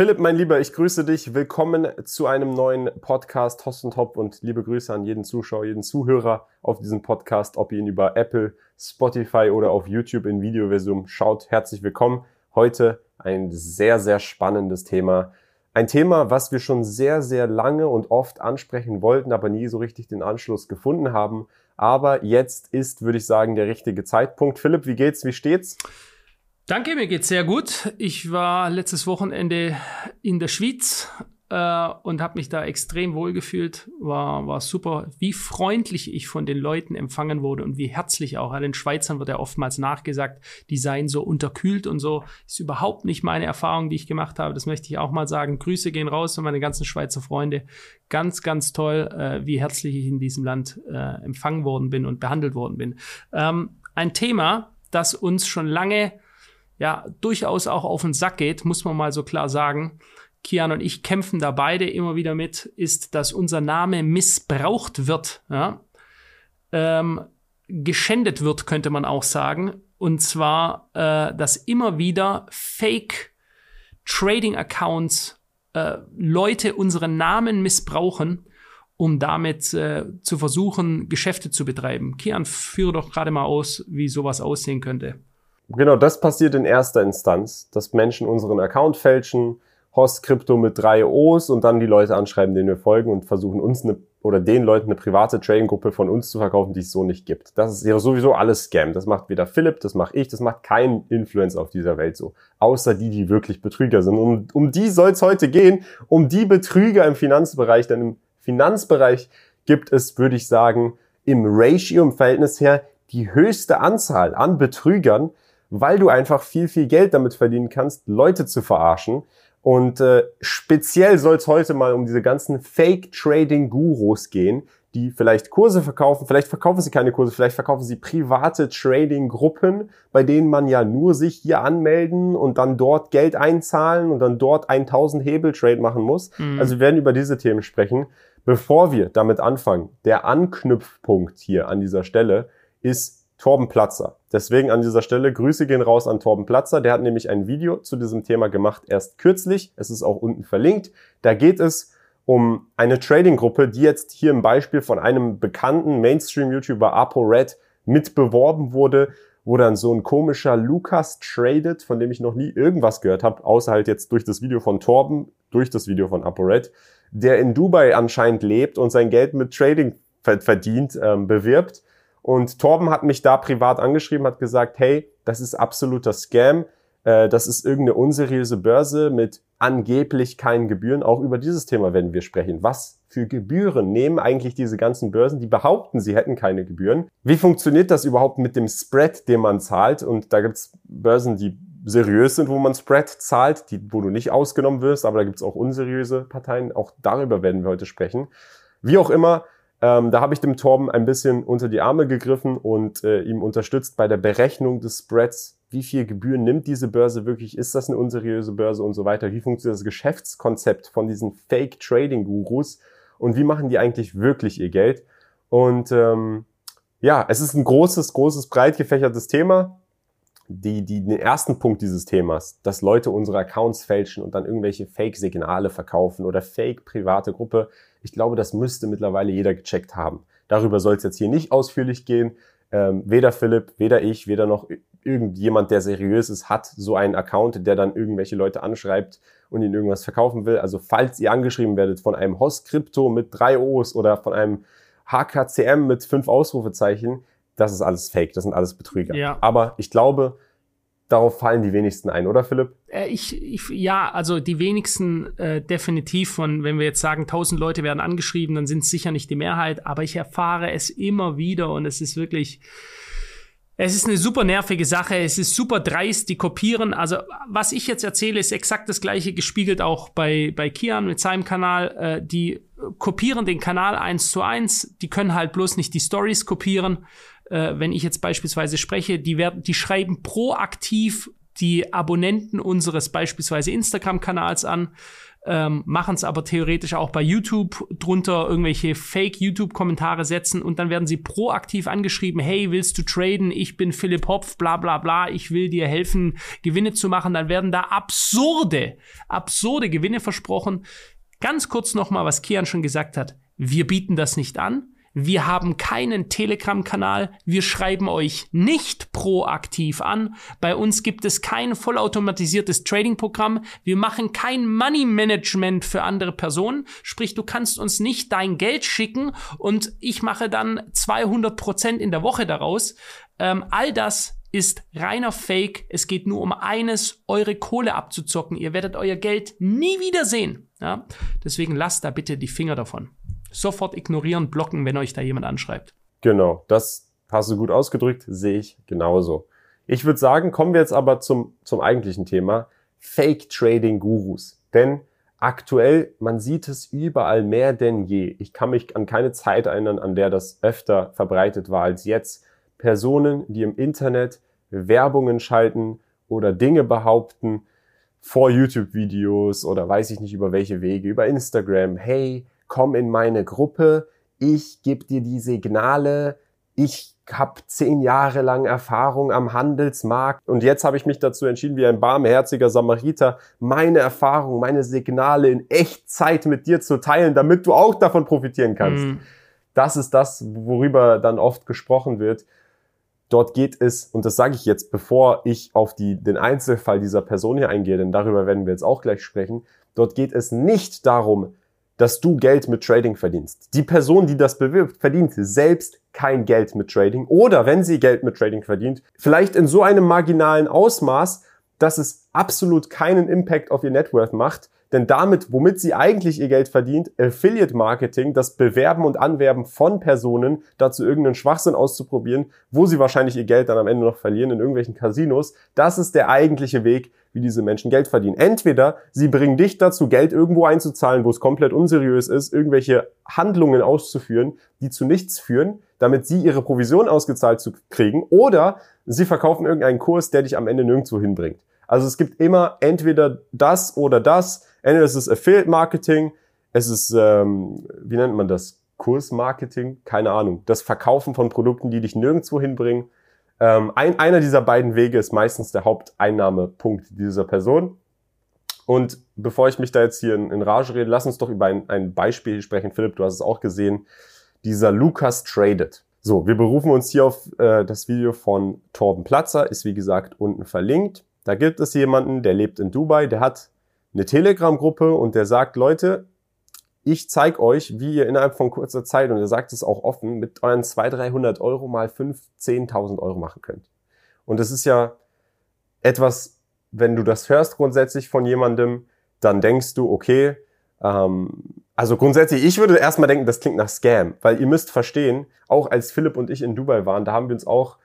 Philipp, mein Lieber, ich grüße dich. Willkommen zu einem neuen Podcast Host und Hop und liebe Grüße an jeden Zuschauer, jeden Zuhörer auf diesem Podcast, ob ihr ihn über Apple, Spotify oder auf YouTube in Videoversion schaut. Herzlich willkommen. Heute ein sehr, sehr spannendes Thema. Ein Thema, was wir schon sehr, sehr lange und oft ansprechen wollten, aber nie so richtig den Anschluss gefunden haben. Aber jetzt ist, würde ich sagen, der richtige Zeitpunkt. Philipp, wie geht's? Wie steht's? Danke, mir geht's sehr gut. Ich war letztes Wochenende in der Schweiz äh, und habe mich da extrem wohl gefühlt. War, war super, wie freundlich ich von den Leuten empfangen wurde und wie herzlich auch. Den Schweizern wird ja oftmals nachgesagt, die seien so unterkühlt und so. Ist überhaupt nicht meine Erfahrung, die ich gemacht habe. Das möchte ich auch mal sagen. Grüße gehen raus an meine ganzen Schweizer Freunde. Ganz, ganz toll, äh, wie herzlich ich in diesem Land äh, empfangen worden bin und behandelt worden bin. Ähm, ein Thema, das uns schon lange ja durchaus auch auf den Sack geht, muss man mal so klar sagen. Kian und ich kämpfen da beide immer wieder mit, ist, dass unser Name missbraucht wird, ja? ähm, geschändet wird, könnte man auch sagen. Und zwar, äh, dass immer wieder Fake Trading Accounts äh, Leute unseren Namen missbrauchen, um damit äh, zu versuchen, Geschäfte zu betreiben. Kian, führe doch gerade mal aus, wie sowas aussehen könnte. Genau, das passiert in erster Instanz, dass Menschen unseren Account fälschen, Host Crypto mit drei O's und dann die Leute anschreiben, denen wir folgen und versuchen uns eine oder den Leuten eine private Trading-Gruppe von uns zu verkaufen, die es so nicht gibt. Das ist ja sowieso alles Scam. Das macht weder Philipp, das mache ich, das macht kein Influencer auf dieser Welt so. Außer die, die wirklich Betrüger sind. Um, um die soll es heute gehen, um die Betrüger im Finanzbereich. Denn im Finanzbereich gibt es, würde ich sagen, im Ratio, im Verhältnis her, die höchste Anzahl an Betrügern, weil du einfach viel, viel Geld damit verdienen kannst, Leute zu verarschen. Und äh, speziell soll es heute mal um diese ganzen Fake-Trading-Gurus gehen, die vielleicht Kurse verkaufen, vielleicht verkaufen sie keine Kurse, vielleicht verkaufen sie private Trading-Gruppen, bei denen man ja nur sich hier anmelden und dann dort Geld einzahlen und dann dort 1000 Hebel-Trade machen muss. Mhm. Also wir werden über diese Themen sprechen. Bevor wir damit anfangen, der Anknüpfpunkt hier an dieser Stelle ist Torben Platzer. Deswegen an dieser Stelle Grüße gehen raus an Torben Platzer. Der hat nämlich ein Video zu diesem Thema gemacht, erst kürzlich. Es ist auch unten verlinkt. Da geht es um eine Trading-Gruppe, die jetzt hier im Beispiel von einem bekannten Mainstream-YouTuber ApoRed mitbeworben wurde, wo dann so ein komischer Lukas tradet, von dem ich noch nie irgendwas gehört habe, außer halt jetzt durch das Video von Torben, durch das Video von ApoRed, der in Dubai anscheinend lebt und sein Geld mit Trading verdient, ähm, bewirbt und Torben hat mich da privat angeschrieben, hat gesagt, hey, das ist absoluter Scam. Äh, das ist irgendeine unseriöse Börse mit angeblich keinen Gebühren. Auch über dieses Thema werden wir sprechen. Was für Gebühren nehmen eigentlich diese ganzen Börsen, die behaupten, sie hätten keine Gebühren? Wie funktioniert das überhaupt mit dem Spread, den man zahlt? Und da gibt's Börsen, die seriös sind, wo man Spread zahlt, die, wo du nicht ausgenommen wirst, aber da gibt's auch unseriöse Parteien. Auch darüber werden wir heute sprechen. Wie auch immer, ähm, da habe ich dem Torben ein bisschen unter die Arme gegriffen und äh, ihm unterstützt bei der Berechnung des Spreads. Wie viel Gebühren nimmt diese Börse wirklich? Ist das eine unseriöse Börse und so weiter? Wie funktioniert das Geschäftskonzept von diesen Fake Trading Gurus? Und wie machen die eigentlich wirklich ihr Geld? Und ähm, ja, es ist ein großes, großes, breit gefächertes Thema die, die, den ersten Punkt dieses Themas, dass Leute unsere Accounts fälschen und dann irgendwelche Fake-Signale verkaufen oder Fake-private Gruppe, ich glaube, das müsste mittlerweile jeder gecheckt haben. Darüber soll es jetzt hier nicht ausführlich gehen. Ähm, weder Philipp, weder ich, weder noch irgendjemand, der seriös ist, hat so einen Account, der dann irgendwelche Leute anschreibt und ihnen irgendwas verkaufen will. Also falls ihr angeschrieben werdet von einem Host Crypto mit drei O's oder von einem HKCM mit fünf Ausrufezeichen, das ist alles Fake, das sind alles Betrüger. Ja. Aber ich glaube, darauf fallen die wenigsten ein, oder Philipp? Äh, ich, ich, ja, also die wenigsten äh, definitiv von, wenn wir jetzt sagen, 1000 Leute werden angeschrieben, dann sind es sicher nicht die Mehrheit, aber ich erfahre es immer wieder und es ist wirklich, es ist eine super nervige Sache, es ist super dreist, die kopieren. Also, was ich jetzt erzähle, ist exakt das gleiche gespiegelt auch bei, bei Kian mit seinem Kanal. Äh, die kopieren den Kanal eins zu eins, die können halt bloß nicht die Stories kopieren äh, wenn ich jetzt beispielsweise spreche, die werden, die schreiben proaktiv die Abonnenten unseres beispielsweise Instagram-Kanals an. ähm, machen es aber theoretisch auch bei YouTube drunter irgendwelche Fake-YouTube-Kommentare setzen und dann werden sie proaktiv angeschrieben, hey, willst du traden? Ich bin Philipp Hopf, bla bla bla, ich will dir helfen, Gewinne zu machen. Dann werden da absurde, absurde Gewinne versprochen. Ganz kurz nochmal, was Kian schon gesagt hat. Wir bieten das nicht an. Wir haben keinen Telegram-Kanal. Wir schreiben euch nicht proaktiv an. Bei uns gibt es kein vollautomatisiertes Trading-Programm. Wir machen kein Money-Management für andere Personen. Sprich, du kannst uns nicht dein Geld schicken und ich mache dann 200 Prozent in der Woche daraus. Ähm, all das ist reiner Fake. Es geht nur um eines, eure Kohle abzuzocken. Ihr werdet euer Geld nie wiedersehen. Ja? Deswegen lasst da bitte die Finger davon sofort ignorieren, blocken, wenn euch da jemand anschreibt. Genau, das hast du gut ausgedrückt, sehe ich genauso. Ich würde sagen, kommen wir jetzt aber zum, zum eigentlichen Thema. Fake Trading Gurus. Denn aktuell, man sieht es überall mehr denn je. Ich kann mich an keine Zeit erinnern, an der das öfter verbreitet war als jetzt. Personen, die im Internet Werbungen schalten oder Dinge behaupten vor YouTube-Videos oder weiß ich nicht über welche Wege, über Instagram. Hey, komm in meine Gruppe, ich gebe dir die Signale, ich habe zehn Jahre lang Erfahrung am Handelsmarkt und jetzt habe ich mich dazu entschieden, wie ein barmherziger Samariter, meine Erfahrung, meine Signale in Echtzeit mit dir zu teilen, damit du auch davon profitieren kannst. Mhm. Das ist das, worüber dann oft gesprochen wird. Dort geht es, und das sage ich jetzt, bevor ich auf die, den Einzelfall dieser Person hier eingehe, denn darüber werden wir jetzt auch gleich sprechen, dort geht es nicht darum, dass du Geld mit Trading verdienst. Die Person, die das bewirbt, verdient selbst kein Geld mit Trading oder wenn sie Geld mit Trading verdient, vielleicht in so einem marginalen Ausmaß, dass es absolut keinen Impact auf ihr Networth macht, denn damit, womit sie eigentlich ihr Geld verdient, Affiliate Marketing, das Bewerben und Anwerben von Personen, dazu irgendeinen Schwachsinn auszuprobieren, wo sie wahrscheinlich ihr Geld dann am Ende noch verlieren in irgendwelchen Casinos, das ist der eigentliche Weg, wie diese Menschen Geld verdienen. Entweder sie bringen dich dazu, Geld irgendwo einzuzahlen, wo es komplett unseriös ist, irgendwelche Handlungen auszuführen, die zu nichts führen, damit sie ihre Provision ausgezahlt zu kriegen, oder sie verkaufen irgendeinen Kurs, der dich am Ende nirgendwo hinbringt. Also es gibt immer entweder das oder das. Entweder es ist Affiliate Marketing, es ist, ähm, wie nennt man das? Kursmarketing? Keine Ahnung. Das Verkaufen von Produkten, die dich nirgendwo hinbringen ähm, ein, einer dieser beiden Wege ist meistens der Haupteinnahmepunkt dieser Person. Und bevor ich mich da jetzt hier in, in Rage rede, lass uns doch über ein, ein Beispiel sprechen. Philipp, du hast es auch gesehen. Dieser Lukas Traded. So, wir berufen uns hier auf äh, das Video von Torben Platzer, ist wie gesagt unten verlinkt. Da gibt es jemanden, der lebt in Dubai, der hat eine Telegram-Gruppe und der sagt, Leute, ich zeige euch, wie ihr innerhalb von kurzer Zeit, und ihr sagt es auch offen, mit euren 200, 300 Euro mal 5, 10.000 Euro machen könnt. Und das ist ja etwas, wenn du das hörst grundsätzlich von jemandem, dann denkst du, okay, ähm, also grundsätzlich, ich würde erstmal denken, das klingt nach Scam, weil ihr müsst verstehen, auch als Philipp und ich in Dubai waren, da haben wir uns auch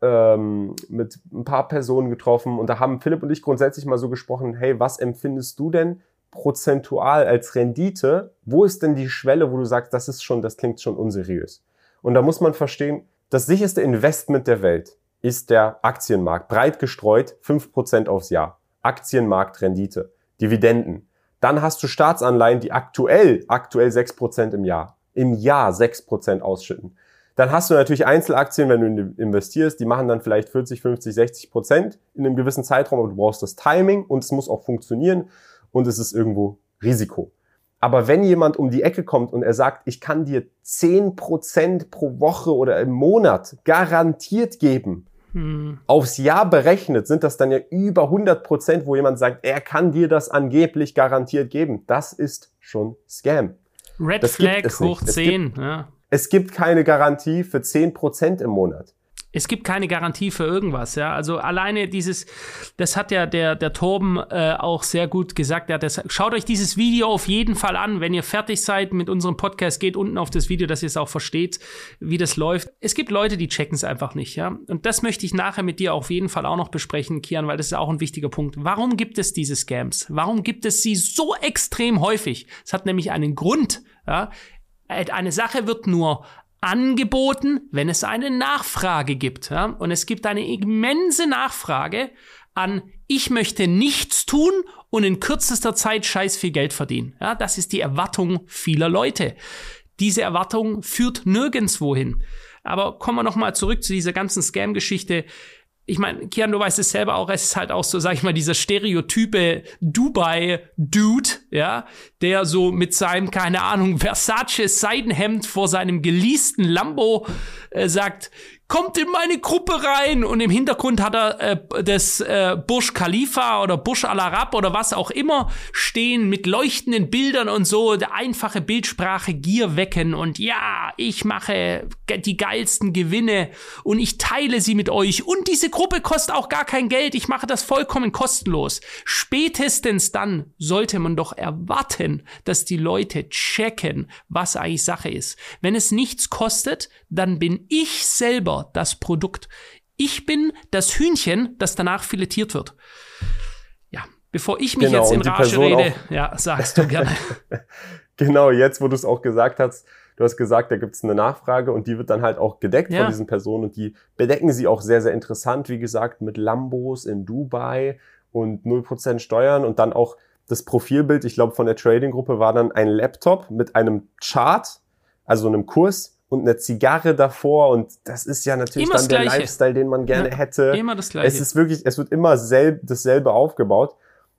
ähm, mit ein paar Personen getroffen und da haben Philipp und ich grundsätzlich mal so gesprochen, hey, was empfindest du denn prozentual als Rendite, wo ist denn die Schwelle, wo du sagst, das ist schon, das klingt schon unseriös? Und da muss man verstehen, das sicherste Investment der Welt ist der Aktienmarkt, breit gestreut, fünf Prozent aufs Jahr. Aktienmarktrendite, Dividenden. Dann hast du Staatsanleihen, die aktuell, aktuell sechs Prozent im Jahr, im Jahr sechs Prozent ausschütten. Dann hast du natürlich Einzelaktien, wenn du investierst, die machen dann vielleicht 40, 50, 60 Prozent in einem gewissen Zeitraum, aber du brauchst das Timing und es muss auch funktionieren und es ist irgendwo Risiko. Aber wenn jemand um die Ecke kommt und er sagt, ich kann dir zehn Prozent pro Woche oder im Monat garantiert geben, hm. aufs Jahr berechnet, sind das dann ja über 100 Prozent, wo jemand sagt, er kann dir das angeblich garantiert geben. Das ist schon Scam. Red das Flag hoch 10. Es gibt, ja. Es gibt keine Garantie für 10 Prozent im Monat es gibt keine Garantie für irgendwas, ja. Also alleine dieses, das hat ja der, der Torben äh, auch sehr gut gesagt. Ja, schaut euch dieses Video auf jeden Fall an, wenn ihr fertig seid mit unserem Podcast, geht unten auf das Video, dass ihr es auch versteht, wie das läuft. Es gibt Leute, die checken es einfach nicht, ja. Und das möchte ich nachher mit dir auf jeden Fall auch noch besprechen, Kian, weil das ist auch ein wichtiger Punkt. Warum gibt es diese Scams? Warum gibt es sie so extrem häufig? Es hat nämlich einen Grund, ja. Eine Sache wird nur angeboten, wenn es eine Nachfrage gibt. Ja? Und es gibt eine immense Nachfrage, an ich möchte nichts tun und in kürzester Zeit scheiß viel Geld verdienen. Ja, das ist die Erwartung vieler Leute. Diese Erwartung führt nirgendwo hin. Aber kommen wir nochmal zurück zu dieser ganzen Scam-Geschichte ich meine, Kian, du weißt es selber auch, es ist halt auch so, sag ich mal, dieser stereotype Dubai-Dude, ja, der so mit seinem, keine Ahnung, Versace-Seidenhemd vor seinem geleasten Lambo äh, sagt, kommt in meine Gruppe rein und im Hintergrund hat er äh, das äh, Burj Khalifa oder Burj Al Arab oder was auch immer stehen mit leuchtenden Bildern und so, der einfache Bildsprache Gier wecken und ja, ich mache die geilsten Gewinne und ich teile sie mit euch und diese Gruppe kostet auch gar kein Geld, ich mache das vollkommen kostenlos. Spätestens dann sollte man doch erwarten, dass die Leute checken, was eigentlich Sache ist. Wenn es nichts kostet, dann bin ich selber das Produkt. Ich bin das Hühnchen, das danach filetiert wird. Ja, bevor ich mich genau, jetzt in Rage rede, ja, sagst du gerne. genau, jetzt, wo du es auch gesagt hast, du hast gesagt, da gibt es eine Nachfrage und die wird dann halt auch gedeckt ja. von diesen Personen und die bedecken sie auch sehr, sehr interessant, wie gesagt, mit Lambos in Dubai und 0% Steuern und dann auch das Profilbild, ich glaube, von der Trading-Gruppe war dann ein Laptop mit einem Chart, also einem Kurs und eine Zigarre davor und das ist ja natürlich immer dann der Lifestyle, den man gerne ja, hätte. Immer das Gleiche. Es ist wirklich, es wird immer selb, dasselbe aufgebaut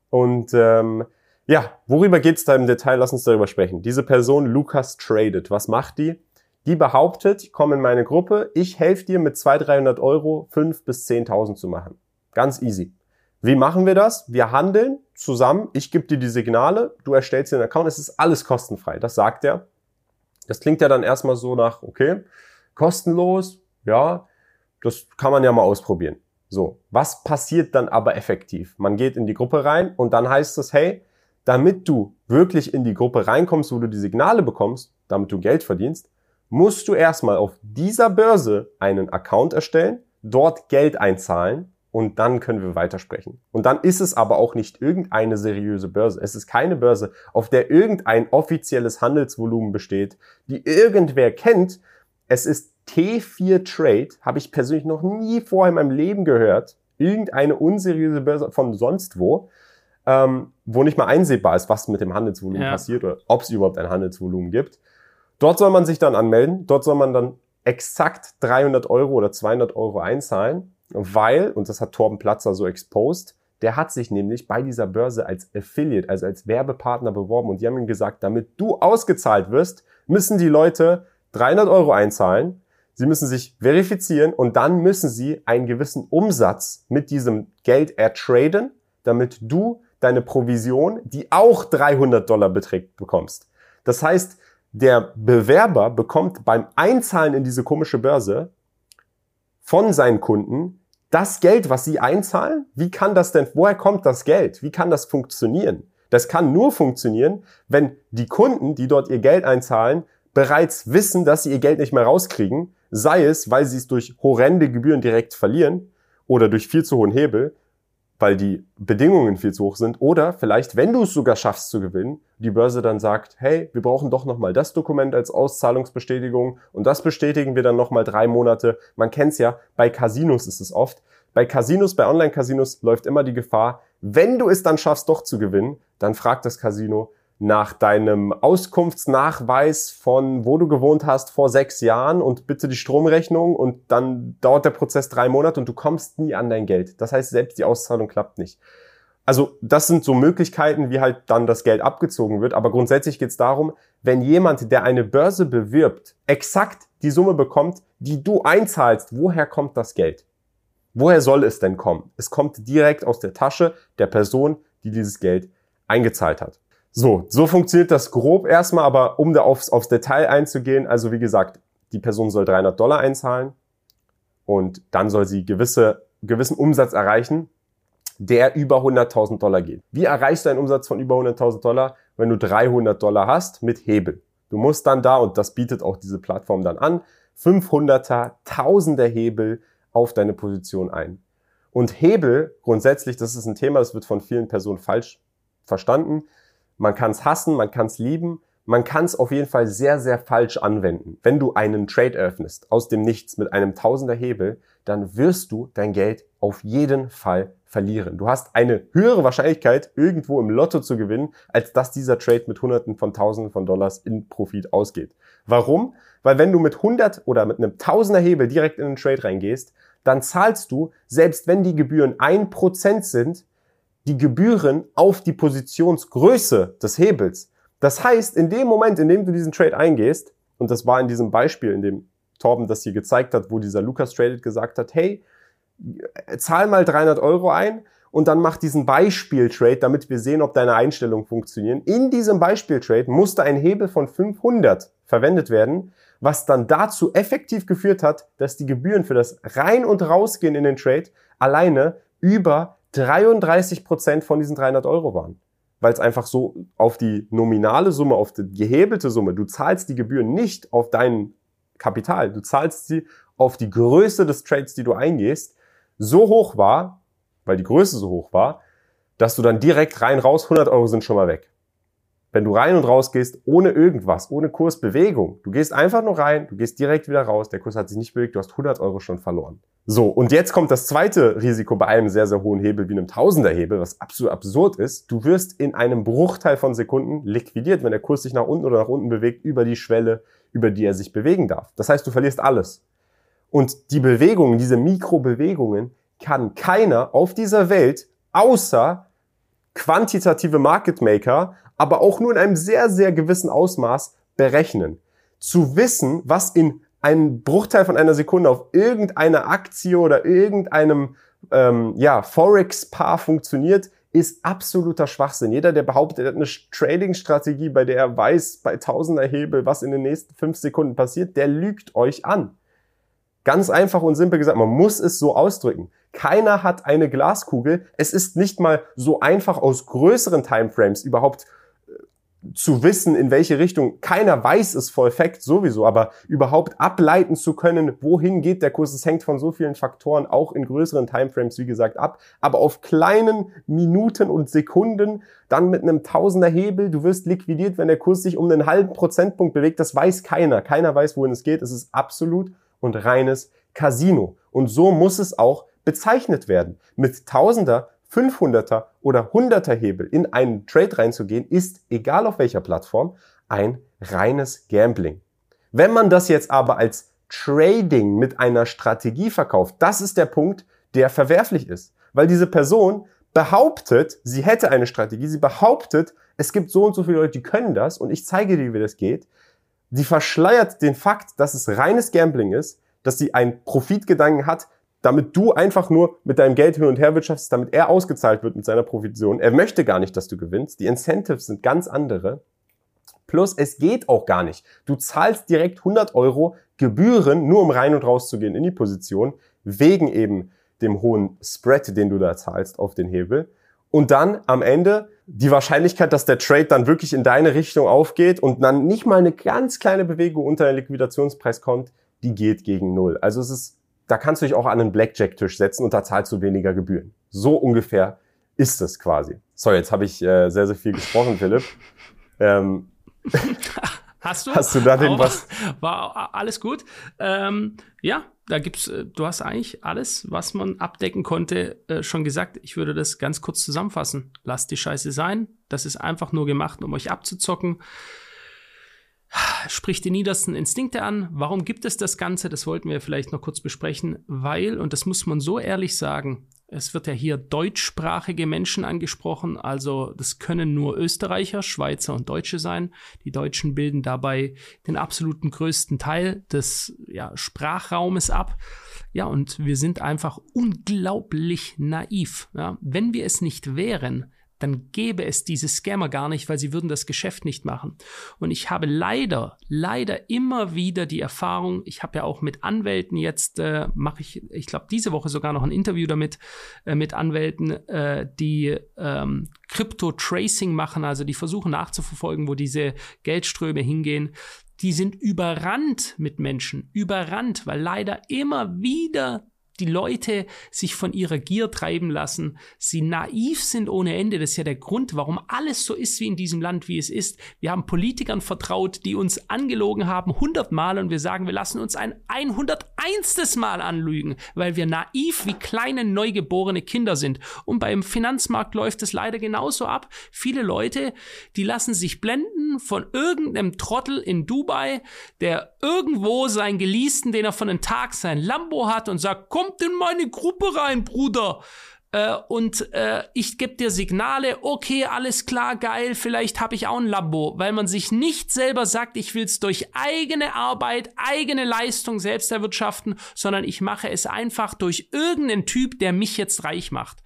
und ähm, ja, worüber geht's da im Detail? Lass uns darüber sprechen. Diese Person, Lukas Traded, was macht die? Die behauptet, komm in meine Gruppe, ich helfe dir mit 200, 300 Euro 5 bis 10.000 zu machen. Ganz easy. Wie machen wir das? Wir handeln zusammen. Ich gebe dir die Signale, du erstellst den Account. Es ist alles kostenfrei. Das sagt er. Das klingt ja dann erstmal so nach, okay, kostenlos, ja, das kann man ja mal ausprobieren. So, was passiert dann aber effektiv? Man geht in die Gruppe rein und dann heißt es, hey, damit du wirklich in die Gruppe reinkommst, wo du die Signale bekommst, damit du Geld verdienst, musst du erstmal auf dieser Börse einen Account erstellen, dort Geld einzahlen und dann können wir weitersprechen. Und dann ist es aber auch nicht irgendeine seriöse Börse. Es ist keine Börse, auf der irgendein offizielles Handelsvolumen besteht, die irgendwer kennt. Es ist T4 Trade, habe ich persönlich noch nie vorher in meinem Leben gehört. Irgendeine unseriöse Börse von sonst wo, ähm, wo nicht mal einsehbar ist, was mit dem Handelsvolumen ja. passiert oder ob es überhaupt ein Handelsvolumen gibt. Dort soll man sich dann anmelden. Dort soll man dann exakt 300 Euro oder 200 Euro einzahlen weil, und das hat Torben Platzer so exposed, der hat sich nämlich bei dieser Börse als Affiliate, also als Werbepartner beworben und die haben ihm gesagt, damit du ausgezahlt wirst, müssen die Leute 300 Euro einzahlen, sie müssen sich verifizieren und dann müssen sie einen gewissen Umsatz mit diesem Geld ertraden, damit du deine Provision, die auch 300 Dollar beträgt, bekommst. Das heißt, der Bewerber bekommt beim Einzahlen in diese komische Börse von seinen Kunden das Geld, was sie einzahlen, wie kann das denn, woher kommt das Geld? Wie kann das funktionieren? Das kann nur funktionieren, wenn die Kunden, die dort ihr Geld einzahlen, bereits wissen, dass sie ihr Geld nicht mehr rauskriegen, sei es, weil sie es durch horrende Gebühren direkt verlieren oder durch viel zu hohen Hebel weil die Bedingungen viel zu hoch sind. Oder vielleicht, wenn du es sogar schaffst zu gewinnen, die Börse dann sagt, hey, wir brauchen doch nochmal das Dokument als Auszahlungsbestätigung und das bestätigen wir dann nochmal drei Monate. Man kennt's ja, bei Casinos ist es oft. Bei Casinos, bei Online-Casinos läuft immer die Gefahr, wenn du es dann schaffst, doch zu gewinnen, dann fragt das Casino, nach deinem Auskunftsnachweis von wo du gewohnt hast vor sechs Jahren und bitte die Stromrechnung und dann dauert der Prozess drei Monate und du kommst nie an dein Geld. Das heißt, selbst die Auszahlung klappt nicht. Also das sind so Möglichkeiten, wie halt dann das Geld abgezogen wird. Aber grundsätzlich geht es darum, wenn jemand, der eine Börse bewirbt, exakt die Summe bekommt, die du einzahlst, woher kommt das Geld? Woher soll es denn kommen? Es kommt direkt aus der Tasche der Person, die dieses Geld eingezahlt hat. So, so funktioniert das grob erstmal, aber um da aufs, aufs Detail einzugehen, also wie gesagt, die Person soll 300 Dollar einzahlen und dann soll sie gewisse, gewissen Umsatz erreichen, der über 100.000 Dollar geht. Wie erreichst du einen Umsatz von über 100.000 Dollar, wenn du 300 Dollar hast mit Hebel? Du musst dann da, und das bietet auch diese Plattform dann an, 500er, Tausender Hebel auf deine Position ein. Und Hebel, grundsätzlich, das ist ein Thema, das wird von vielen Personen falsch verstanden. Man kann es hassen, man kann es lieben, man kann es auf jeden Fall sehr, sehr falsch anwenden. Wenn du einen Trade eröffnest aus dem Nichts mit einem Tausender Hebel, dann wirst du dein Geld auf jeden Fall verlieren. Du hast eine höhere Wahrscheinlichkeit, irgendwo im Lotto zu gewinnen, als dass dieser Trade mit Hunderten von Tausenden von Dollars in Profit ausgeht. Warum? Weil wenn du mit 100 oder mit einem Tausender Hebel direkt in den Trade reingehst, dann zahlst du, selbst wenn die Gebühren ein Prozent sind, die Gebühren auf die Positionsgröße des Hebels. Das heißt, in dem Moment, in dem du diesen Trade eingehst, und das war in diesem Beispiel, in dem Torben das hier gezeigt hat, wo dieser Lukas Traded gesagt hat, hey, zahl mal 300 Euro ein und dann mach diesen Beispiel-Trade, damit wir sehen, ob deine Einstellungen funktionieren. In diesem Beispiel-Trade musste ein Hebel von 500 verwendet werden, was dann dazu effektiv geführt hat, dass die Gebühren für das Rein- und Rausgehen in den Trade alleine über 33 Prozent von diesen 300 Euro waren. Weil es einfach so auf die nominale Summe, auf die gehebelte Summe, du zahlst die Gebühren nicht auf dein Kapital, du zahlst sie auf die Größe des Trades, die du eingehst, so hoch war, weil die Größe so hoch war, dass du dann direkt rein raus, 100 Euro sind schon mal weg. Wenn du rein und raus gehst, ohne irgendwas, ohne Kursbewegung, du gehst einfach nur rein, du gehst direkt wieder raus, der Kurs hat sich nicht bewegt, du hast 100 Euro schon verloren. So, und jetzt kommt das zweite Risiko bei einem sehr, sehr hohen Hebel wie einem Tausenderhebel, was absolut absurd ist. Du wirst in einem Bruchteil von Sekunden liquidiert, wenn der Kurs sich nach unten oder nach unten bewegt, über die Schwelle, über die er sich bewegen darf. Das heißt, du verlierst alles. Und die Bewegungen, diese Mikrobewegungen, kann keiner auf dieser Welt außer quantitative Market Maker, aber auch nur in einem sehr, sehr gewissen Ausmaß berechnen. Zu wissen, was in einem Bruchteil von einer Sekunde auf irgendeiner Aktie oder irgendeinem ähm, ja, Forex-Paar funktioniert, ist absoluter Schwachsinn. Jeder, der behauptet, er hat eine Trading-Strategie, bei der er weiß, bei Tausender Hebel, was in den nächsten fünf Sekunden passiert, der lügt euch an. Ganz einfach und simpel gesagt, man muss es so ausdrücken. Keiner hat eine Glaskugel. Es ist nicht mal so einfach aus größeren Timeframes überhaupt zu wissen, in welche Richtung. Keiner weiß es voll Fact sowieso, aber überhaupt ableiten zu können, wohin geht der Kurs, es hängt von so vielen Faktoren, auch in größeren Timeframes, wie gesagt, ab. Aber auf kleinen Minuten und Sekunden, dann mit einem Tausender Hebel, du wirst liquidiert, wenn der Kurs sich um einen halben Prozentpunkt bewegt, das weiß keiner. Keiner weiß, wohin es geht. Es ist absolut und reines Casino. Und so muss es auch bezeichnet werden. Mit Tausender, 500er oder 100er Hebel in einen Trade reinzugehen, ist, egal auf welcher Plattform, ein reines Gambling. Wenn man das jetzt aber als Trading mit einer Strategie verkauft, das ist der Punkt, der verwerflich ist. Weil diese Person behauptet, sie hätte eine Strategie, sie behauptet, es gibt so und so viele Leute, die können das und ich zeige dir, wie das geht die verschleiert den Fakt, dass es reines Gambling ist, dass sie einen Profitgedanken hat, damit du einfach nur mit deinem Geld hin und her wirtschaftest, damit er ausgezahlt wird mit seiner Provision. Er möchte gar nicht, dass du gewinnst. Die Incentives sind ganz andere. Plus, es geht auch gar nicht. Du zahlst direkt 100 Euro Gebühren, nur um rein und raus zu gehen in die Position, wegen eben dem hohen Spread, den du da zahlst auf den Hebel. Und dann am Ende die Wahrscheinlichkeit, dass der Trade dann wirklich in deine Richtung aufgeht und dann nicht mal eine ganz kleine Bewegung unter den Liquidationspreis kommt, die geht gegen Null. Also es ist, da kannst du dich auch an einen Blackjack-Tisch setzen und da zahlst du weniger Gebühren. So ungefähr ist es quasi. So, jetzt habe ich äh, sehr, sehr viel gesprochen, Philipp. Ähm, Hast du? Hast du da denn was? War alles gut. Ähm, ja, da gibt's, äh, du hast eigentlich alles, was man abdecken konnte, äh, schon gesagt. Ich würde das ganz kurz zusammenfassen. Lasst die Scheiße sein. Das ist einfach nur gemacht, um euch abzuzocken. Spricht die niedersten Instinkte an. Warum gibt es das Ganze? Das wollten wir vielleicht noch kurz besprechen, weil, und das muss man so ehrlich sagen, es wird ja hier deutschsprachige Menschen angesprochen, also das können nur Österreicher, Schweizer und Deutsche sein. Die Deutschen bilden dabei den absoluten größten Teil des ja, Sprachraumes ab. Ja, und wir sind einfach unglaublich naiv. Ja. Wenn wir es nicht wären, dann gäbe es diese Scammer gar nicht, weil sie würden das Geschäft nicht machen. Und ich habe leider, leider immer wieder die Erfahrung, ich habe ja auch mit Anwälten jetzt, äh, mache ich, ich glaube, diese Woche sogar noch ein Interview damit, äh, mit Anwälten, äh, die ähm, Crypto-Tracing machen, also die versuchen nachzuverfolgen, wo diese Geldströme hingehen. Die sind überrannt mit Menschen, überrannt, weil leider immer wieder die Leute sich von ihrer Gier treiben lassen, sie naiv sind ohne Ende. Das ist ja der Grund, warum alles so ist wie in diesem Land, wie es ist. Wir haben Politikern vertraut, die uns angelogen haben, hundertmal und wir sagen, wir lassen uns ein 101. Mal anlügen, weil wir naiv wie kleine neugeborene Kinder sind. Und beim Finanzmarkt läuft es leider genauso ab. Viele Leute, die lassen sich blenden von irgendeinem Trottel in Dubai, der irgendwo seinen Geleasten, den er von einem Tag sein Lambo hat und sagt, kommt in meine Gruppe rein, Bruder. Äh, und äh, ich gebe dir Signale, okay, alles klar, geil, vielleicht habe ich auch ein Lambo, weil man sich nicht selber sagt, ich will es durch eigene Arbeit, eigene Leistung selbst erwirtschaften, sondern ich mache es einfach durch irgendeinen Typ, der mich jetzt reich macht.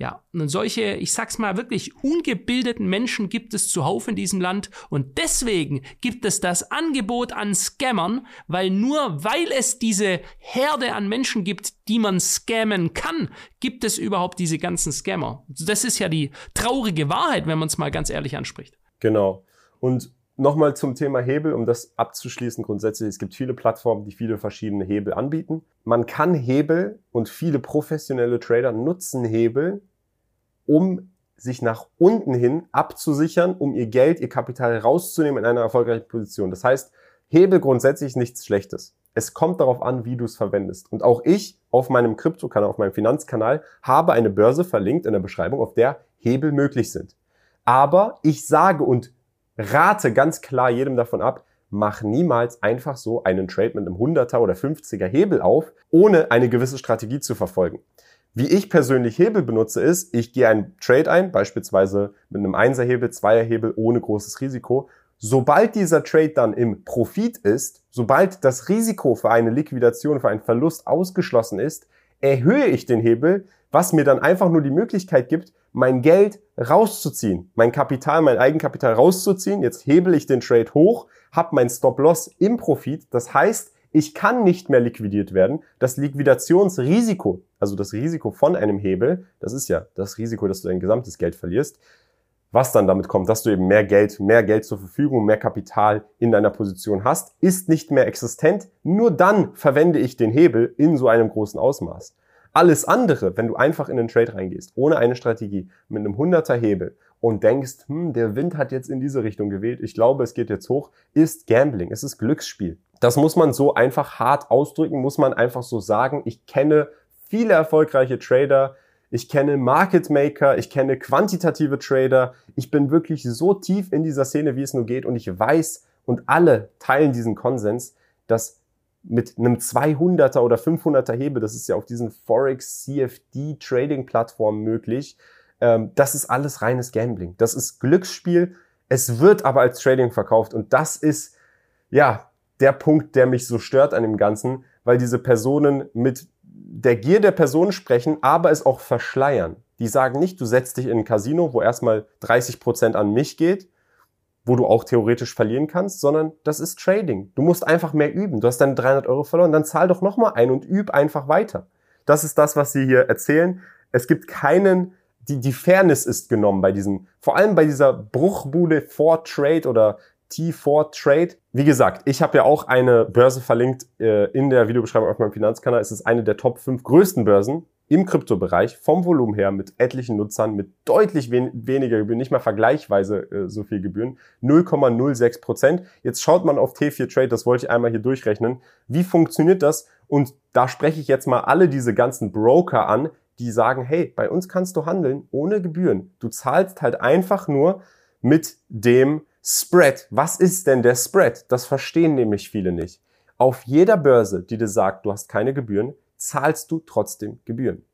Ja, und solche, ich sag's mal wirklich, ungebildeten Menschen gibt es zuhauf in diesem Land und deswegen gibt es das Angebot an Scammern, weil nur weil es diese Herde an Menschen gibt, die man scammen kann, gibt es überhaupt diese ganzen Scammer. Das ist ja die traurige Wahrheit, wenn man es mal ganz ehrlich anspricht. Genau. Und nochmal zum Thema Hebel, um das abzuschließen grundsätzlich. Es gibt viele Plattformen, die viele verschiedene Hebel anbieten. Man kann Hebel und viele professionelle Trader nutzen Hebel, um sich nach unten hin abzusichern, um ihr Geld, ihr Kapital rauszunehmen in einer erfolgreichen Position. Das heißt, Hebel grundsätzlich nichts Schlechtes. Es kommt darauf an, wie du es verwendest. Und auch ich auf meinem Kryptokanal, auf meinem Finanzkanal habe eine Börse verlinkt in der Beschreibung, auf der Hebel möglich sind. Aber ich sage und rate ganz klar jedem davon ab, mach niemals einfach so einen Trade mit einem 100er oder 50er Hebel auf, ohne eine gewisse Strategie zu verfolgen. Wie ich persönlich Hebel benutze, ist, ich gehe einen Trade ein, beispielsweise mit einem Einserhebel, Zweierhebel ohne großes Risiko. Sobald dieser Trade dann im Profit ist, sobald das Risiko für eine Liquidation, für einen Verlust ausgeschlossen ist, erhöhe ich den Hebel, was mir dann einfach nur die Möglichkeit gibt, mein Geld rauszuziehen, mein Kapital, mein Eigenkapital rauszuziehen. Jetzt hebel ich den Trade hoch, habe mein Stop-Loss im Profit. Das heißt, ich kann nicht mehr liquidiert werden. Das Liquidationsrisiko, also das Risiko von einem Hebel, das ist ja das Risiko, dass du dein gesamtes Geld verlierst, was dann damit kommt, dass du eben mehr Geld, mehr Geld zur Verfügung, mehr Kapital in deiner Position hast, ist nicht mehr existent. Nur dann verwende ich den Hebel in so einem großen Ausmaß. Alles andere, wenn du einfach in den Trade reingehst, ohne eine Strategie, mit einem 100er Hebel und denkst, hm, der Wind hat jetzt in diese Richtung gewählt, ich glaube, es geht jetzt hoch, ist Gambling, es ist Glücksspiel. Das muss man so einfach hart ausdrücken, muss man einfach so sagen. Ich kenne viele erfolgreiche Trader, ich kenne Market Maker, ich kenne quantitative Trader. Ich bin wirklich so tief in dieser Szene, wie es nur geht und ich weiß und alle teilen diesen Konsens, dass mit einem 200er oder 500er Hebel, das ist ja auf diesen Forex CFD Trading Plattformen möglich, ähm, das ist alles reines Gambling. Das ist Glücksspiel. Es wird aber als Trading verkauft und das ist, ja, der Punkt, der mich so stört an dem Ganzen, weil diese Personen mit der Gier der Personen sprechen, aber es auch verschleiern. Die sagen nicht, du setzt dich in ein Casino, wo erstmal 30 Prozent an mich geht, wo du auch theoretisch verlieren kannst, sondern das ist Trading. Du musst einfach mehr üben. Du hast deine 300 Euro verloren, dann zahl doch nochmal ein und üb einfach weiter. Das ist das, was sie hier erzählen. Es gibt keinen, die, die Fairness ist genommen bei diesen, vor allem bei dieser Bruchbude for Trade oder T4 Trade. Wie gesagt, ich habe ja auch eine Börse verlinkt äh, in der Videobeschreibung auf meinem Finanzkanal. Es ist eine der Top 5 größten Börsen im Kryptobereich vom Volumen her mit etlichen Nutzern, mit deutlich wen weniger Gebühren, nicht mal vergleichsweise äh, so viel Gebühren, 0,06 Prozent. Jetzt schaut man auf T4 Trade, das wollte ich einmal hier durchrechnen. Wie funktioniert das? Und da spreche ich jetzt mal alle diese ganzen Broker an, die sagen, hey, bei uns kannst du handeln ohne Gebühren. Du zahlst halt einfach nur mit dem Spread. Was ist denn der Spread? Das verstehen nämlich viele nicht. Auf jeder Börse, die dir sagt, du hast keine Gebühren, zahlst du trotzdem Gebühren.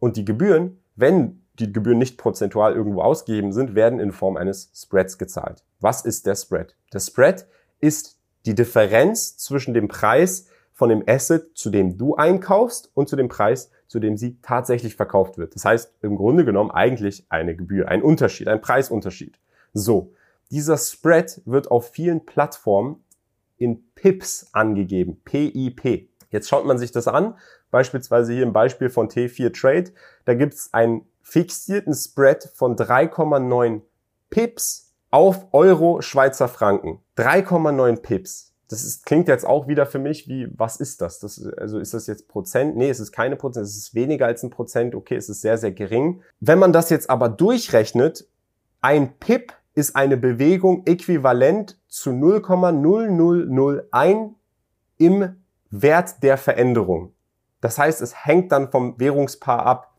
Und die Gebühren, wenn die Gebühren nicht prozentual irgendwo ausgegeben sind, werden in Form eines Spreads gezahlt. Was ist der Spread? Der Spread ist die Differenz zwischen dem Preis von dem Asset, zu dem du einkaufst und zu dem Preis, zu dem sie tatsächlich verkauft wird. Das heißt, im Grunde genommen eigentlich eine Gebühr, ein Unterschied, ein Preisunterschied. So. Dieser Spread wird auf vielen Plattformen in Pips angegeben. PIP. Jetzt schaut man sich das an. Beispielsweise hier im Beispiel von T4 Trade. Da gibt es einen fixierten Spread von 3,9 Pips auf Euro Schweizer Franken. 3,9 Pips. Das ist, klingt jetzt auch wieder für mich wie, was ist das? das? Also ist das jetzt Prozent? Nee, es ist keine Prozent, es ist weniger als ein Prozent. Okay, es ist sehr, sehr gering. Wenn man das jetzt aber durchrechnet, ein Pip ist eine Bewegung äquivalent zu 0,0001 im Wert der Veränderung. Das heißt, es hängt dann vom Währungspaar ab.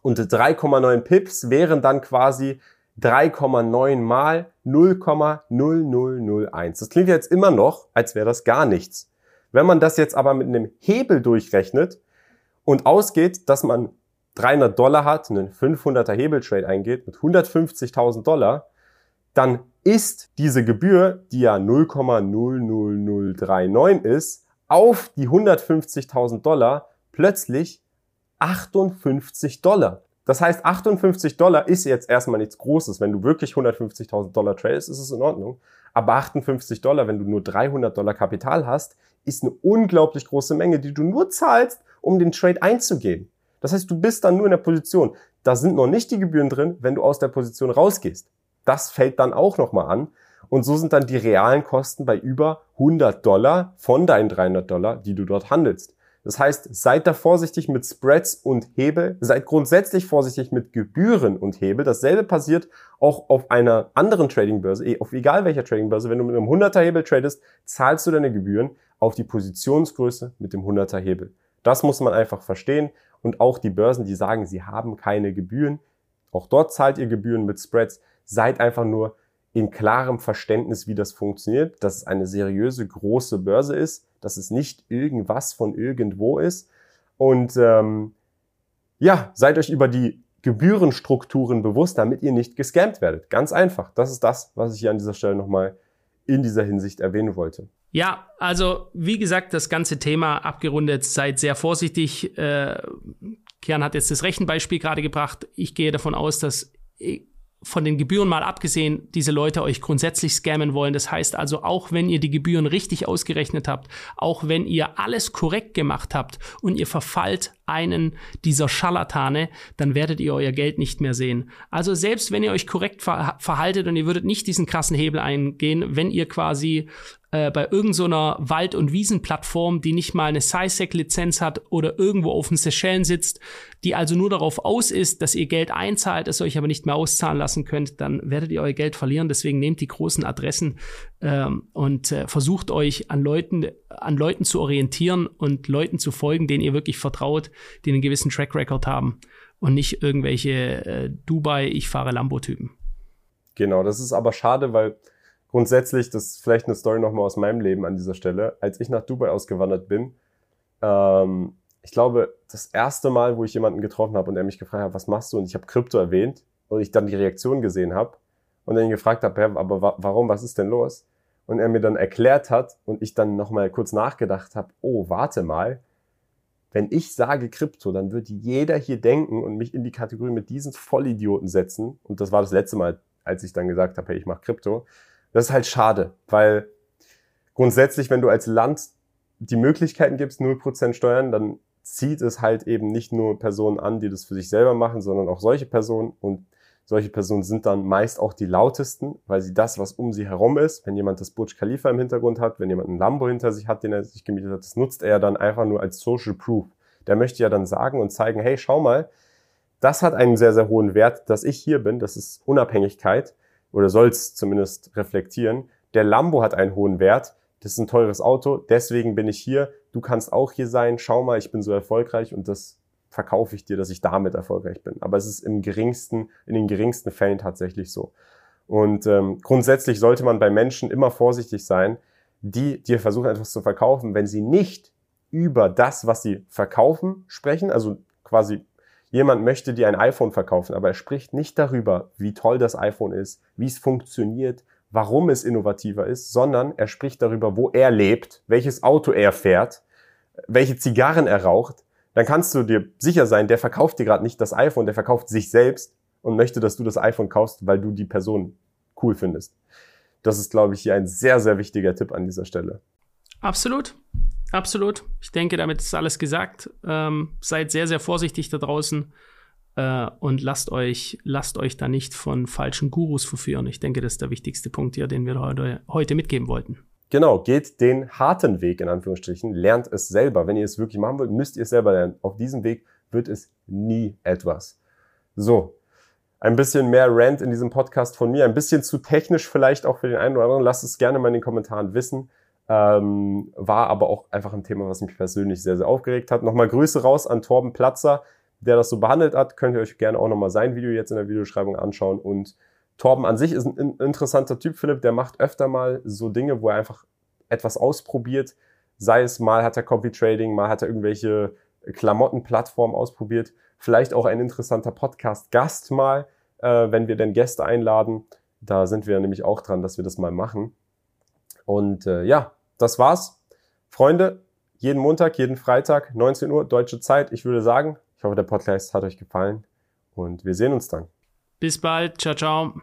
Und 3,9 Pips wären dann quasi 3,9 mal 0,0001. Das klingt jetzt immer noch, als wäre das gar nichts. Wenn man das jetzt aber mit einem Hebel durchrechnet und ausgeht, dass man 300 Dollar hat, einen 500er Hebeltrade eingeht mit 150.000 Dollar, dann ist diese Gebühr, die ja 0,00039 ist, auf die 150.000 Dollar plötzlich 58 Dollar. Das heißt, 58 Dollar ist jetzt erstmal nichts Großes. Wenn du wirklich 150.000 Dollar tradest, ist es in Ordnung. Aber 58 Dollar, wenn du nur 300 Dollar Kapital hast, ist eine unglaublich große Menge, die du nur zahlst, um den Trade einzugehen. Das heißt, du bist dann nur in der Position. Da sind noch nicht die Gebühren drin, wenn du aus der Position rausgehst. Das fällt dann auch nochmal an. Und so sind dann die realen Kosten bei über 100 Dollar von deinen 300 Dollar, die du dort handelst. Das heißt, seid da vorsichtig mit Spreads und Hebel, seid grundsätzlich vorsichtig mit Gebühren und Hebel. Dasselbe passiert auch auf einer anderen Tradingbörse, eh, auf egal welcher Tradingbörse. Wenn du mit einem 100er Hebel tradest, zahlst du deine Gebühren auf die Positionsgröße mit dem 100er Hebel. Das muss man einfach verstehen. Und auch die Börsen, die sagen, sie haben keine Gebühren, auch dort zahlt ihr Gebühren mit Spreads. Seid einfach nur in klarem Verständnis, wie das funktioniert, dass es eine seriöse große Börse ist, dass es nicht irgendwas von irgendwo ist. Und ähm, ja, seid euch über die Gebührenstrukturen bewusst, damit ihr nicht gescampt werdet. Ganz einfach. Das ist das, was ich hier an dieser Stelle nochmal in dieser Hinsicht erwähnen wollte. Ja, also wie gesagt, das ganze Thema abgerundet, seid sehr vorsichtig. Äh, Kian hat jetzt das Rechenbeispiel gerade gebracht. Ich gehe davon aus, dass von den Gebühren mal abgesehen, diese Leute euch grundsätzlich scammen wollen. Das heißt also, auch wenn ihr die Gebühren richtig ausgerechnet habt, auch wenn ihr alles korrekt gemacht habt und ihr verfallt einen dieser Scharlatane, dann werdet ihr euer Geld nicht mehr sehen. Also selbst wenn ihr euch korrekt ver verhaltet und ihr würdet nicht diesen krassen Hebel eingehen, wenn ihr quasi äh, bei irgendeiner so Wald- und Wiesenplattform, die nicht mal eine SciSec-Lizenz hat oder irgendwo auf den Seychellen sitzt, die also nur darauf aus ist, dass ihr Geld einzahlt, es euch aber nicht mehr auszahlen lassen könnt, dann werdet ihr euer Geld verlieren. Deswegen nehmt die großen Adressen ähm, und äh, versucht euch an Leuten, an Leuten zu orientieren und Leuten zu folgen, denen ihr wirklich vertraut, die einen gewissen Track Record haben und nicht irgendwelche äh, Dubai, ich fahre Lambo-Typen. Genau, das ist aber schade, weil grundsätzlich, das ist vielleicht eine Story nochmal aus meinem Leben an dieser Stelle. Als ich nach Dubai ausgewandert bin, ähm, ich glaube, das erste Mal, wo ich jemanden getroffen habe und er mich gefragt hat, was machst du? Und ich habe Krypto erwähnt und ich dann die Reaktion gesehen habe und dann ihn gefragt habe, ja, aber wa warum, was ist denn los? Und er mir dann erklärt hat und ich dann nochmal kurz nachgedacht habe, oh, warte mal, wenn ich sage Krypto, dann wird jeder hier denken und mich in die Kategorie mit diesen Vollidioten setzen. Und das war das letzte Mal, als ich dann gesagt habe, hey, ich mache Krypto. Das ist halt schade, weil grundsätzlich, wenn du als Land die Möglichkeiten gibst, 0% Steuern, dann zieht es halt eben nicht nur Personen an, die das für sich selber machen, sondern auch solche Personen. Und solche Personen sind dann meist auch die lautesten, weil sie das, was um sie herum ist, wenn jemand das Burj Khalifa im Hintergrund hat, wenn jemand einen Lambo hinter sich hat, den er sich gemietet hat, das nutzt er dann einfach nur als Social Proof. Der möchte ja dann sagen und zeigen, hey, schau mal, das hat einen sehr, sehr hohen Wert, dass ich hier bin, das ist Unabhängigkeit oder soll es zumindest reflektieren. Der Lambo hat einen hohen Wert, das ist ein teures Auto, deswegen bin ich hier, du kannst auch hier sein, schau mal, ich bin so erfolgreich und das verkaufe ich dir, dass ich damit erfolgreich bin. Aber es ist im geringsten, in den geringsten Fällen tatsächlich so. Und ähm, grundsätzlich sollte man bei Menschen immer vorsichtig sein, die dir versuchen, etwas zu verkaufen, wenn sie nicht über das, was sie verkaufen, sprechen. Also quasi jemand möchte dir ein iPhone verkaufen, aber er spricht nicht darüber, wie toll das iPhone ist, wie es funktioniert, warum es innovativer ist, sondern er spricht darüber, wo er lebt, welches Auto er fährt, welche Zigarren er raucht, dann kannst du dir sicher sein, der verkauft dir gerade nicht das iPhone, der verkauft sich selbst und möchte, dass du das iPhone kaufst, weil du die Person cool findest. Das ist, glaube ich, hier ein sehr, sehr wichtiger Tipp an dieser Stelle. Absolut. Absolut. Ich denke, damit ist alles gesagt. Ähm, seid sehr, sehr vorsichtig da draußen äh, und lasst euch, lasst euch da nicht von falschen Gurus verführen. Ich denke, das ist der wichtigste Punkt hier, den wir heute, heute mitgeben wollten. Genau, geht den harten Weg in Anführungsstrichen, lernt es selber. Wenn ihr es wirklich machen wollt, müsst ihr es selber lernen. Auf diesem Weg wird es nie etwas. So, ein bisschen mehr Rant in diesem Podcast von mir, ein bisschen zu technisch vielleicht auch für den einen oder anderen. Lasst es gerne mal in den Kommentaren wissen. Ähm, war aber auch einfach ein Thema, was mich persönlich sehr, sehr aufgeregt hat. Nochmal Grüße raus an Torben Platzer, der das so behandelt hat. Könnt ihr euch gerne auch nochmal sein Video jetzt in der Videoschreibung anschauen. Und Torben an sich ist ein interessanter Typ, Philipp. Der macht öfter mal so Dinge, wo er einfach etwas ausprobiert. Sei es mal hat er Copy Trading, mal hat er irgendwelche Klamottenplattformen ausprobiert. Vielleicht auch ein interessanter Podcast-Gast mal, äh, wenn wir denn Gäste einladen. Da sind wir nämlich auch dran, dass wir das mal machen. Und äh, ja, das war's. Freunde, jeden Montag, jeden Freitag, 19 Uhr, deutsche Zeit. Ich würde sagen, ich hoffe, der Podcast hat euch gefallen und wir sehen uns dann. Bis bald. Ciao, ciao.